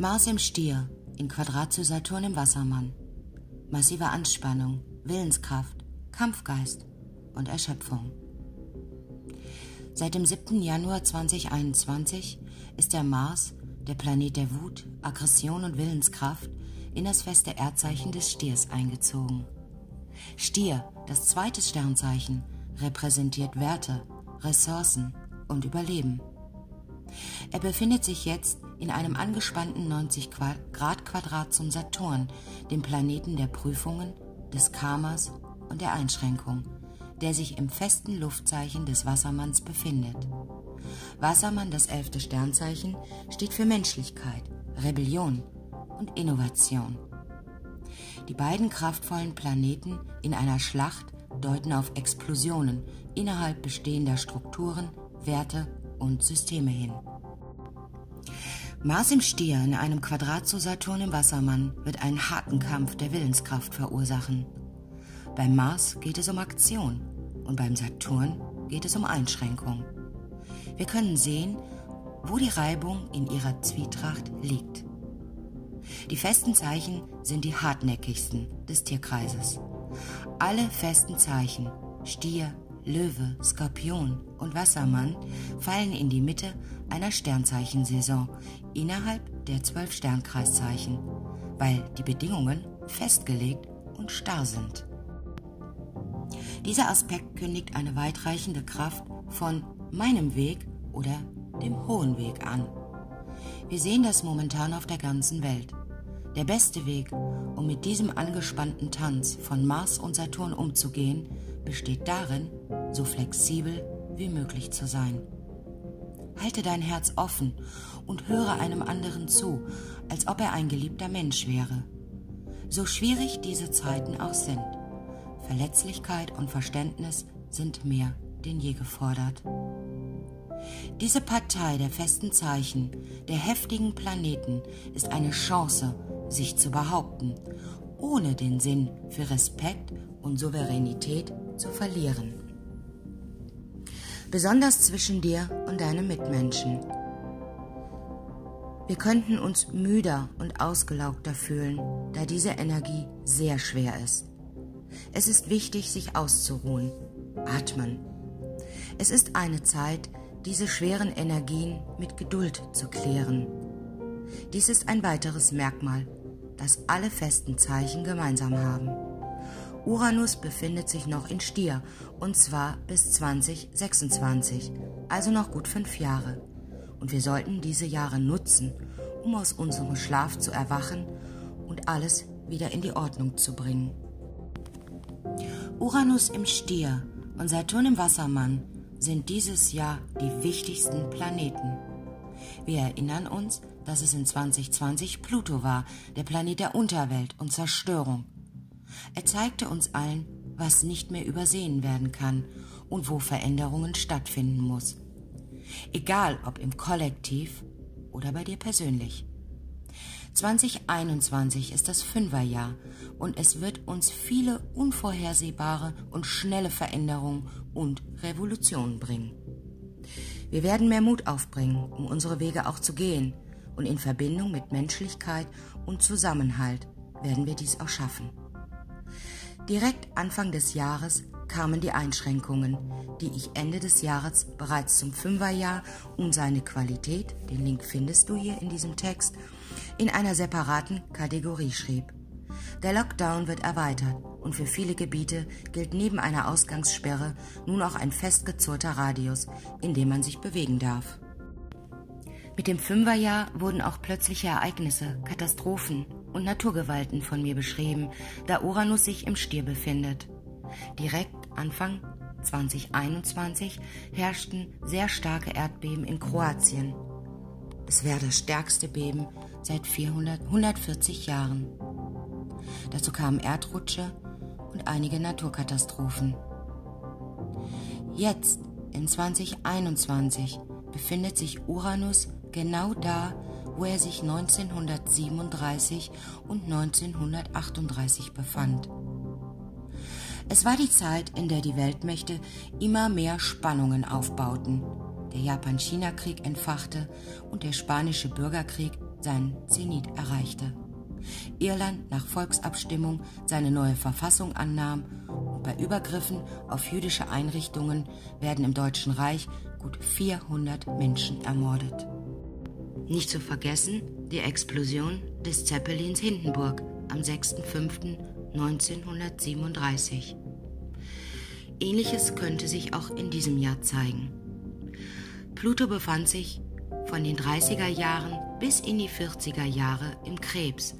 Mars im Stier, in Quadrat zu Saturn im Wassermann. Massive Anspannung, Willenskraft, Kampfgeist und Erschöpfung. Seit dem 7. Januar 2021 ist der Mars, der Planet der Wut, Aggression und Willenskraft, in das feste Erdzeichen des Stiers eingezogen. Stier, das zweite Sternzeichen, repräsentiert Werte, Ressourcen und Überleben. Er befindet sich jetzt in einem angespannten 90 Grad Quadrat zum Saturn, dem Planeten der Prüfungen, des Karmas und der Einschränkung, der sich im festen Luftzeichen des Wassermanns befindet. Wassermann, das elfte Sternzeichen, steht für Menschlichkeit, Rebellion und Innovation. Die beiden kraftvollen Planeten in einer Schlacht deuten auf Explosionen innerhalb bestehender Strukturen, Werte und Systeme hin. Mars im Stier in einem Quadrat zu Saturn im Wassermann wird einen harten Kampf der Willenskraft verursachen. Beim Mars geht es um Aktion und beim Saturn geht es um Einschränkung. Wir können sehen, wo die Reibung in ihrer Zwietracht liegt. Die festen Zeichen sind die hartnäckigsten des Tierkreises. Alle festen Zeichen, Stier, Löwe, Skorpion und Wassermann, fallen in die Mitte einer Sternzeichensaison innerhalb der zwölf Sternkreiszeichen, weil die Bedingungen festgelegt und starr sind. Dieser Aspekt kündigt eine weitreichende Kraft von meinem Weg oder dem hohen Weg an. Wir sehen das momentan auf der ganzen Welt. Der beste Weg, um mit diesem angespannten Tanz von Mars und Saturn umzugehen, besteht darin, so flexibel wie möglich zu sein. Halte dein Herz offen und höre einem anderen zu, als ob er ein geliebter Mensch wäre. So schwierig diese Zeiten auch sind, Verletzlichkeit und Verständnis sind mehr denn je gefordert. Diese Partei der festen Zeichen, der heftigen Planeten, ist eine Chance, sich zu behaupten, ohne den Sinn für Respekt und Souveränität zu verlieren. Besonders zwischen dir und deinem Mitmenschen. Wir könnten uns müder und ausgelaugter fühlen, da diese Energie sehr schwer ist. Es ist wichtig, sich auszuruhen, atmen. Es ist eine Zeit, diese schweren Energien mit Geduld zu klären. Dies ist ein weiteres Merkmal das alle festen Zeichen gemeinsam haben. Uranus befindet sich noch in Stier, und zwar bis 2026, also noch gut fünf Jahre. Und wir sollten diese Jahre nutzen, um aus unserem Schlaf zu erwachen und alles wieder in die Ordnung zu bringen. Uranus im Stier und Saturn im Wassermann sind dieses Jahr die wichtigsten Planeten. Wir erinnern uns, dass es in 2020 Pluto war, der Planet der Unterwelt und Zerstörung. Er zeigte uns allen, was nicht mehr übersehen werden kann und wo Veränderungen stattfinden muss. Egal ob im Kollektiv oder bei dir persönlich. 2021 ist das Fünferjahr und es wird uns viele unvorhersehbare und schnelle Veränderungen und Revolutionen bringen. Wir werden mehr Mut aufbringen, um unsere Wege auch zu gehen, und in Verbindung mit Menschlichkeit und Zusammenhalt werden wir dies auch schaffen. Direkt Anfang des Jahres kamen die Einschränkungen, die ich Ende des Jahres bereits zum Fünferjahr um seine Qualität, den Link findest du hier in diesem Text, in einer separaten Kategorie schrieb. Der Lockdown wird erweitert und für viele Gebiete gilt neben einer Ausgangssperre nun auch ein festgezurrter Radius, in dem man sich bewegen darf. Mit dem Fünferjahr wurden auch plötzliche Ereignisse, Katastrophen und Naturgewalten von mir beschrieben, da Uranus sich im Stier befindet. Direkt Anfang 2021 herrschten sehr starke Erdbeben in Kroatien. Es wäre das stärkste Beben seit 400, 140 Jahren. Dazu kamen Erdrutsche und einige Naturkatastrophen. Jetzt, in 2021, befindet sich Uranus genau da, wo er sich 1937 und 1938 befand. Es war die Zeit, in der die Weltmächte immer mehr Spannungen aufbauten. Der Japan-China-Krieg entfachte und der spanische Bürgerkrieg seinen Zenit erreichte. Irland nach Volksabstimmung seine neue Verfassung annahm und bei Übergriffen auf jüdische Einrichtungen werden im Deutschen Reich gut 400 Menschen ermordet. Nicht zu vergessen die Explosion des Zeppelins Hindenburg am 6.5.1937. Ähnliches könnte sich auch in diesem Jahr zeigen. Pluto befand sich von den 30er Jahren bis in die 40er Jahre im Krebs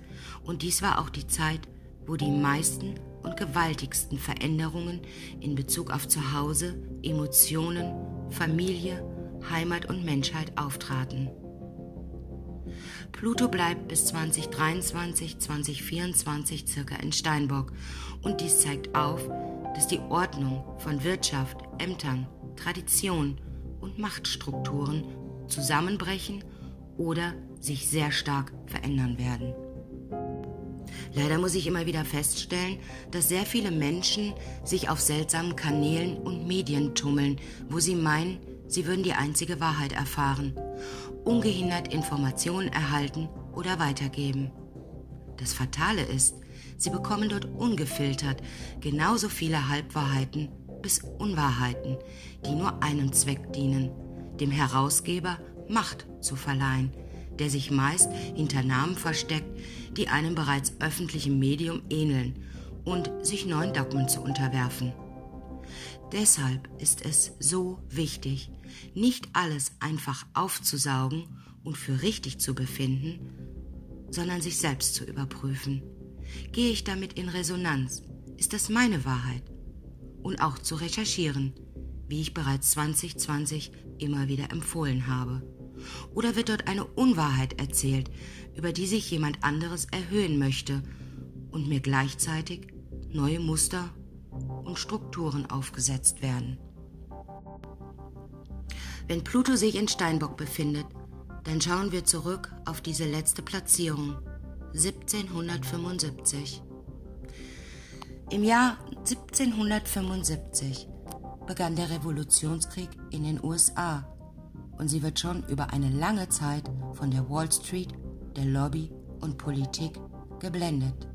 und dies war auch die Zeit, wo die meisten und gewaltigsten Veränderungen in Bezug auf Zuhause, Emotionen, Familie, Heimat und Menschheit auftraten. Pluto bleibt bis 2023, 2024 circa in Steinbock und dies zeigt auf, dass die Ordnung von Wirtschaft, Ämtern, Tradition und Machtstrukturen zusammenbrechen oder sich sehr stark verändern werden. Leider muss ich immer wieder feststellen, dass sehr viele Menschen sich auf seltsamen Kanälen und Medien tummeln, wo sie meinen, sie würden die einzige Wahrheit erfahren, ungehindert Informationen erhalten oder weitergeben. Das Fatale ist, sie bekommen dort ungefiltert genauso viele Halbwahrheiten bis Unwahrheiten, die nur einem Zweck dienen, dem Herausgeber Macht zu verleihen, der sich meist hinter Namen versteckt, die einem bereits öffentlichen Medium ähneln und sich neuen Dogmen zu unterwerfen. Deshalb ist es so wichtig, nicht alles einfach aufzusaugen und für richtig zu befinden, sondern sich selbst zu überprüfen. Gehe ich damit in Resonanz? Ist das meine Wahrheit? Und auch zu recherchieren, wie ich bereits 2020 immer wieder empfohlen habe. Oder wird dort eine Unwahrheit erzählt, über die sich jemand anderes erhöhen möchte und mir gleichzeitig neue Muster und Strukturen aufgesetzt werden? Wenn Pluto sich in Steinbock befindet, dann schauen wir zurück auf diese letzte Platzierung 1775. Im Jahr 1775 begann der Revolutionskrieg in den USA und sie wird schon über eine lange Zeit von der Wall Street, der Lobby und Politik geblendet.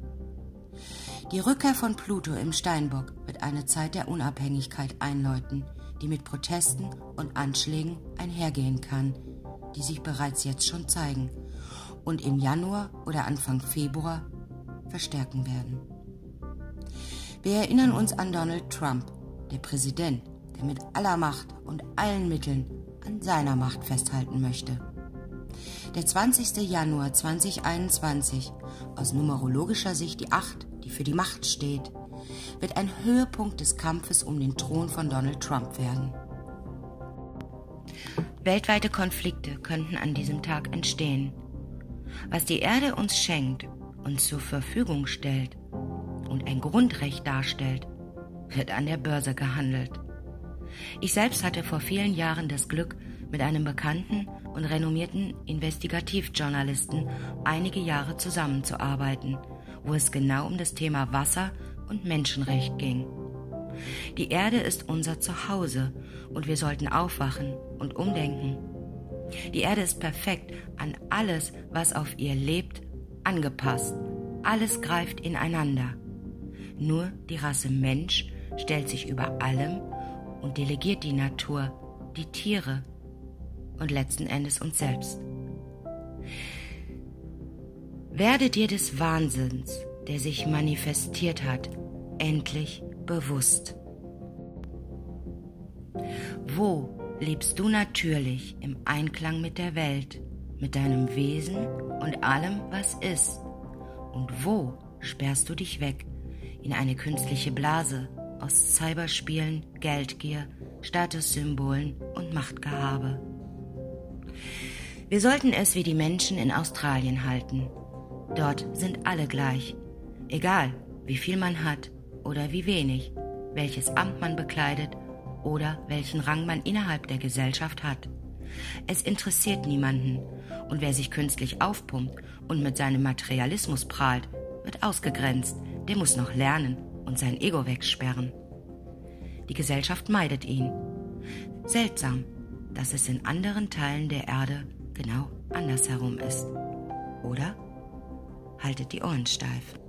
Die Rückkehr von Pluto im Steinbock wird eine Zeit der Unabhängigkeit einläuten, die mit Protesten und Anschlägen einhergehen kann, die sich bereits jetzt schon zeigen und im Januar oder Anfang Februar verstärken werden. Wir erinnern uns an Donald Trump, der Präsident, der mit aller Macht und allen Mitteln an seiner Macht festhalten möchte. Der 20. Januar 2021, aus numerologischer Sicht die 8, die für die Macht steht, wird ein Höhepunkt des Kampfes um den Thron von Donald Trump werden. Weltweite Konflikte könnten an diesem Tag entstehen. Was die Erde uns schenkt, uns zur Verfügung stellt und ein Grundrecht darstellt, wird an der Börse gehandelt. Ich selbst hatte vor vielen Jahren das Glück, mit einem bekannten und renommierten Investigativjournalisten einige Jahre zusammenzuarbeiten, wo es genau um das Thema Wasser und Menschenrecht ging. Die Erde ist unser Zuhause und wir sollten aufwachen und umdenken. Die Erde ist perfekt an alles, was auf ihr lebt, angepasst. Alles greift ineinander. Nur die Rasse Mensch stellt sich über allem und delegiert die Natur, die Tiere und letzten Endes uns selbst. Werde dir des Wahnsinns, der sich manifestiert hat, endlich bewusst. Wo lebst du natürlich im Einklang mit der Welt, mit deinem Wesen und allem, was ist? Und wo sperrst du dich weg in eine künstliche Blase, aus Cyberspielen, Geldgier, Statussymbolen und Machtgehabe. Wir sollten es wie die Menschen in Australien halten. Dort sind alle gleich, egal wie viel man hat oder wie wenig, welches Amt man bekleidet oder welchen Rang man innerhalb der Gesellschaft hat. Es interessiert niemanden, und wer sich künstlich aufpumpt und mit seinem Materialismus prahlt, wird ausgegrenzt, der muss noch lernen und sein Ego wegsperren. Die Gesellschaft meidet ihn. Seltsam, dass es in anderen Teilen der Erde genau andersherum ist. oder? Haltet die Ohren steif.